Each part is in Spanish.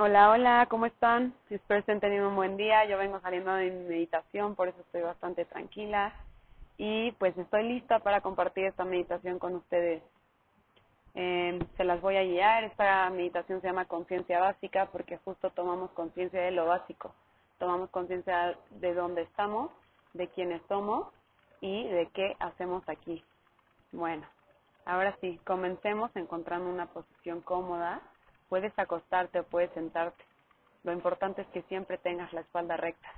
Hola, hola, ¿cómo están? Espero estén teniendo un buen día. Yo vengo saliendo de mi meditación, por eso estoy bastante tranquila. Y pues estoy lista para compartir esta meditación con ustedes. Eh, se las voy a guiar. Esta meditación se llama conciencia básica porque justo tomamos conciencia de lo básico. Tomamos conciencia de dónde estamos, de quiénes somos y de qué hacemos aquí. Bueno, ahora sí, comencemos encontrando una posición cómoda Puedes acostarte o puedes sentarte. Lo importante es que siempre tengas la espalda recta.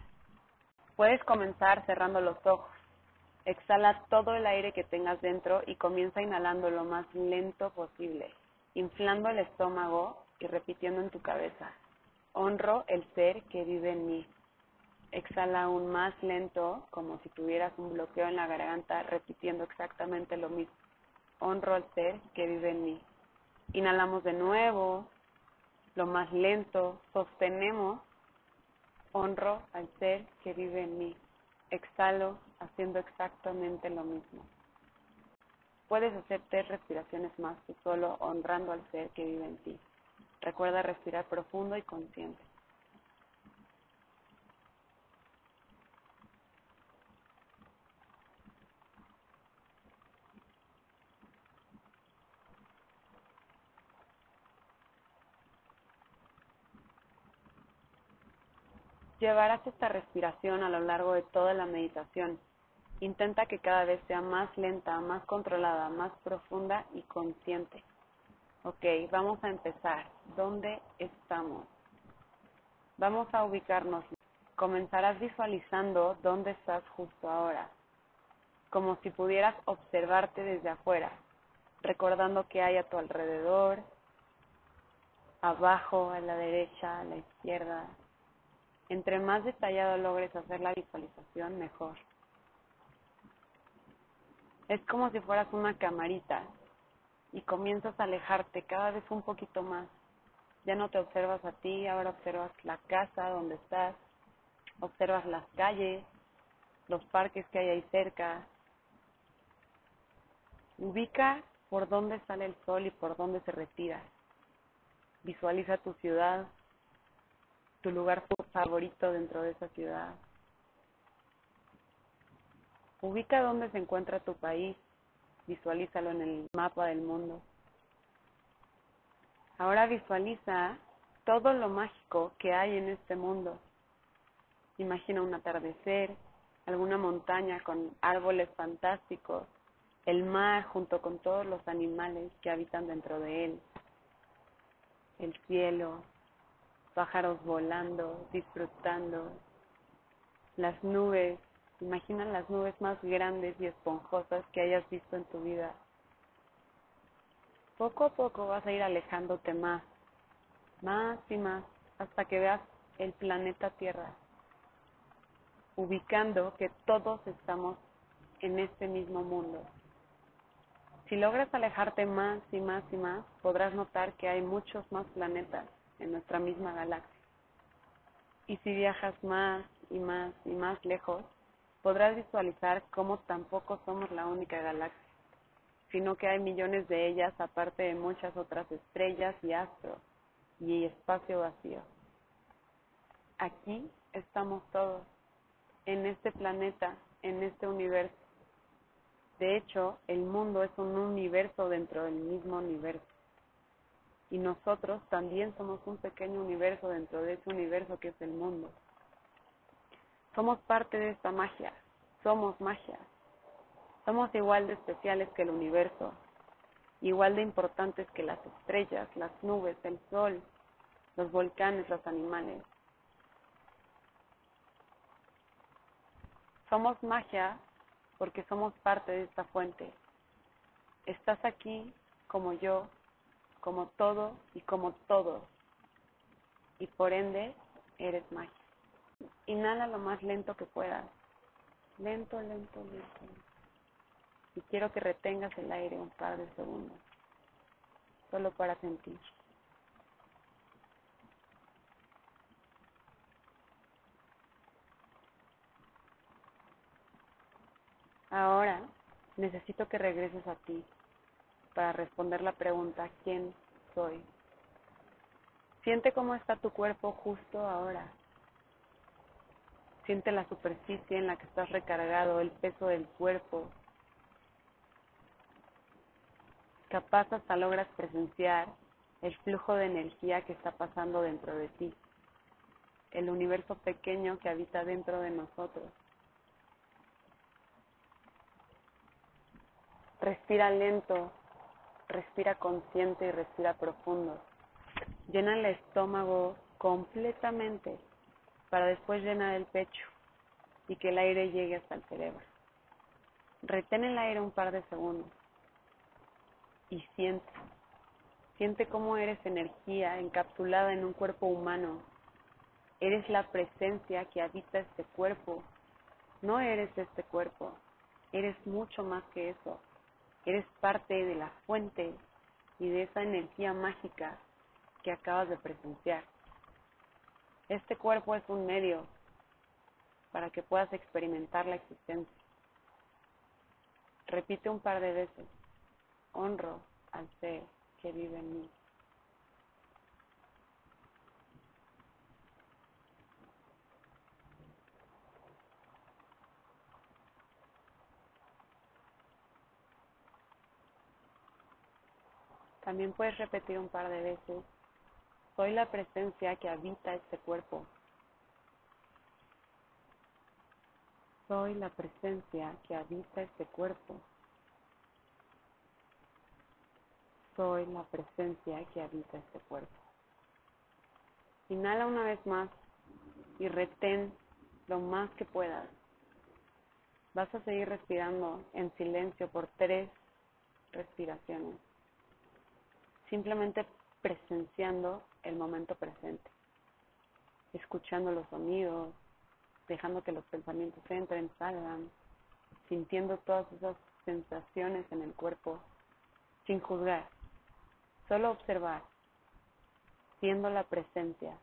Puedes comenzar cerrando los ojos. Exhala todo el aire que tengas dentro y comienza inhalando lo más lento posible, inflando el estómago y repitiendo en tu cabeza. Honro el ser que vive en mí. Exhala aún más lento, como si tuvieras un bloqueo en la garganta, repitiendo exactamente lo mismo. Honro al ser que vive en mí. Inhalamos de nuevo, lo más lento, sostenemos, honro al ser que vive en mí, exhalo haciendo exactamente lo mismo. Puedes hacer tres respiraciones más tú solo honrando al ser que vive en ti. Recuerda respirar profundo y consciente. Llevarás esta respiración a lo largo de toda la meditación. Intenta que cada vez sea más lenta, más controlada, más profunda y consciente. Ok, vamos a empezar. ¿Dónde estamos? Vamos a ubicarnos. Comenzarás visualizando dónde estás justo ahora, como si pudieras observarte desde afuera, recordando que hay a tu alrededor, abajo, a la derecha, a la izquierda, entre más detallado logres hacer la visualización, mejor. Es como si fueras una camarita y comienzas a alejarte cada vez un poquito más. Ya no te observas a ti, ahora observas la casa donde estás, observas las calles, los parques que hay ahí cerca. Ubica por dónde sale el sol y por dónde se retira. Visualiza tu ciudad, tu lugar favorito dentro de esa ciudad. Ubica dónde se encuentra tu país, visualízalo en el mapa del mundo. Ahora visualiza todo lo mágico que hay en este mundo. Imagina un atardecer, alguna montaña con árboles fantásticos, el mar junto con todos los animales que habitan dentro de él, el cielo, pájaros volando, disfrutando, las nubes, imagina las nubes más grandes y esponjosas que hayas visto en tu vida. Poco a poco vas a ir alejándote más, más y más, hasta que veas el planeta Tierra, ubicando que todos estamos en este mismo mundo. Si logras alejarte más y más y más, podrás notar que hay muchos más planetas en nuestra misma galaxia. Y si viajas más y más y más lejos, podrás visualizar cómo tampoco somos la única galaxia, sino que hay millones de ellas aparte de muchas otras estrellas y astros y espacio vacío. Aquí estamos todos, en este planeta, en este universo. De hecho, el mundo es un universo dentro del mismo universo y nosotros también somos un pequeño universo dentro de ese universo que es el mundo. Somos parte de esta magia, somos magia. Somos igual de especiales que el universo, igual de importantes que las estrellas, las nubes, el sol, los volcanes, los animales. Somos magia porque somos parte de esta fuente. Estás aquí como yo como todo y como todos. Y por ende, eres magia. Inhala lo más lento que puedas. Lento, lento, lento. Y quiero que retengas el aire un par de segundos. Solo para sentir. Ahora necesito que regreses a ti, para responder la pregunta ¿quién soy? Siente cómo está tu cuerpo justo ahora. Siente la superficie en la que estás recargado, el peso del cuerpo. Capaz hasta logras presenciar el flujo de energía que está pasando dentro de ti, el universo pequeño que habita dentro de nosotros. Respira lento, respira consciente y respira profundo. Llena el estómago completamente para después llenar el pecho y que el aire llegue hasta el cerebro. Retén el aire un par de segundos y siente. Siente cómo eres energía encapsulada en un cuerpo humano. Eres la presencia que habita este cuerpo. No eres este cuerpo. Eres mucho más que eso. Eres parte de la fuente y de esa energía mágica que acabas de presenciar. Este cuerpo es un medio para que puedas experimentar la existencia. Repite un par de veces, honro al ser que vive en mí. También puedes repetir un par de veces, soy la presencia que habita este cuerpo. Soy la presencia que habita este cuerpo. Soy la presencia que habita este cuerpo. Inhala una vez más y retén lo más que puedas. Vas a seguir respirando en silencio por tres respiraciones simplemente presenciando el momento presente, escuchando los sonidos, dejando que los pensamientos entren, salgan, sintiendo todas esas sensaciones en el cuerpo, sin juzgar, solo observar, siendo la presencia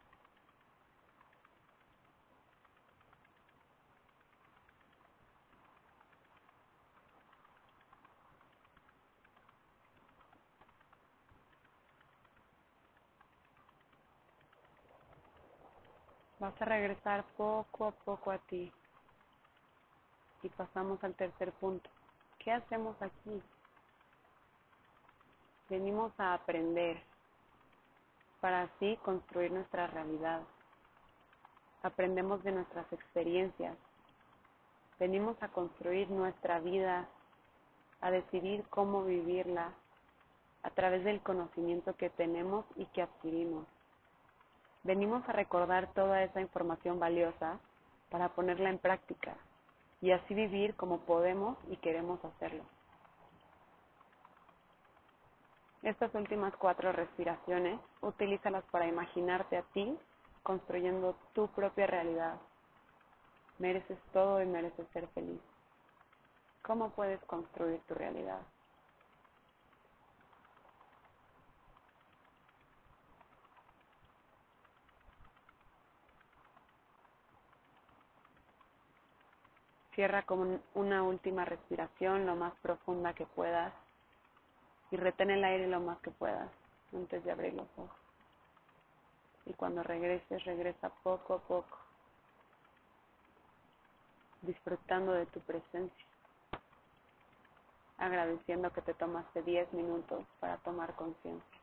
Vas a regresar poco a poco a ti. Y pasamos al tercer punto. ¿Qué hacemos aquí? Venimos a aprender para así construir nuestra realidad. Aprendemos de nuestras experiencias. Venimos a construir nuestra vida, a decidir cómo vivirla a través del conocimiento que tenemos y que adquirimos venimos a recordar toda esa información valiosa para ponerla en práctica y así vivir como podemos y queremos hacerlo. Estas últimas cuatro respiraciones, utilízalas para imaginarte a ti construyendo tu propia realidad. Mereces todo y mereces ser feliz. ¿Cómo puedes construir tu realidad? Cierra con una última respiración lo más profunda que puedas y retén el aire lo más que puedas antes de abrir los ojos. Y cuando regreses, regresa poco a poco, disfrutando de tu presencia, agradeciendo que te tomaste 10 minutos para tomar conciencia.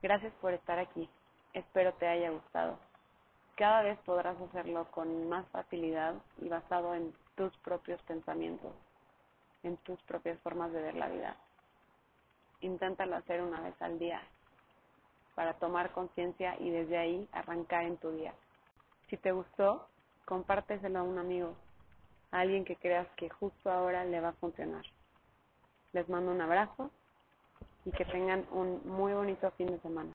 Gracias por estar aquí. Espero te haya gustado. Cada vez podrás hacerlo con más facilidad y basado en tus propios pensamientos, en tus propias formas de ver la vida. Inténtalo hacer una vez al día para tomar conciencia y desde ahí arrancar en tu día. Si te gustó, compárteselo a un amigo, a alguien que creas que justo ahora le va a funcionar. Les mando un abrazo y que tengan un muy bonito fin de semana.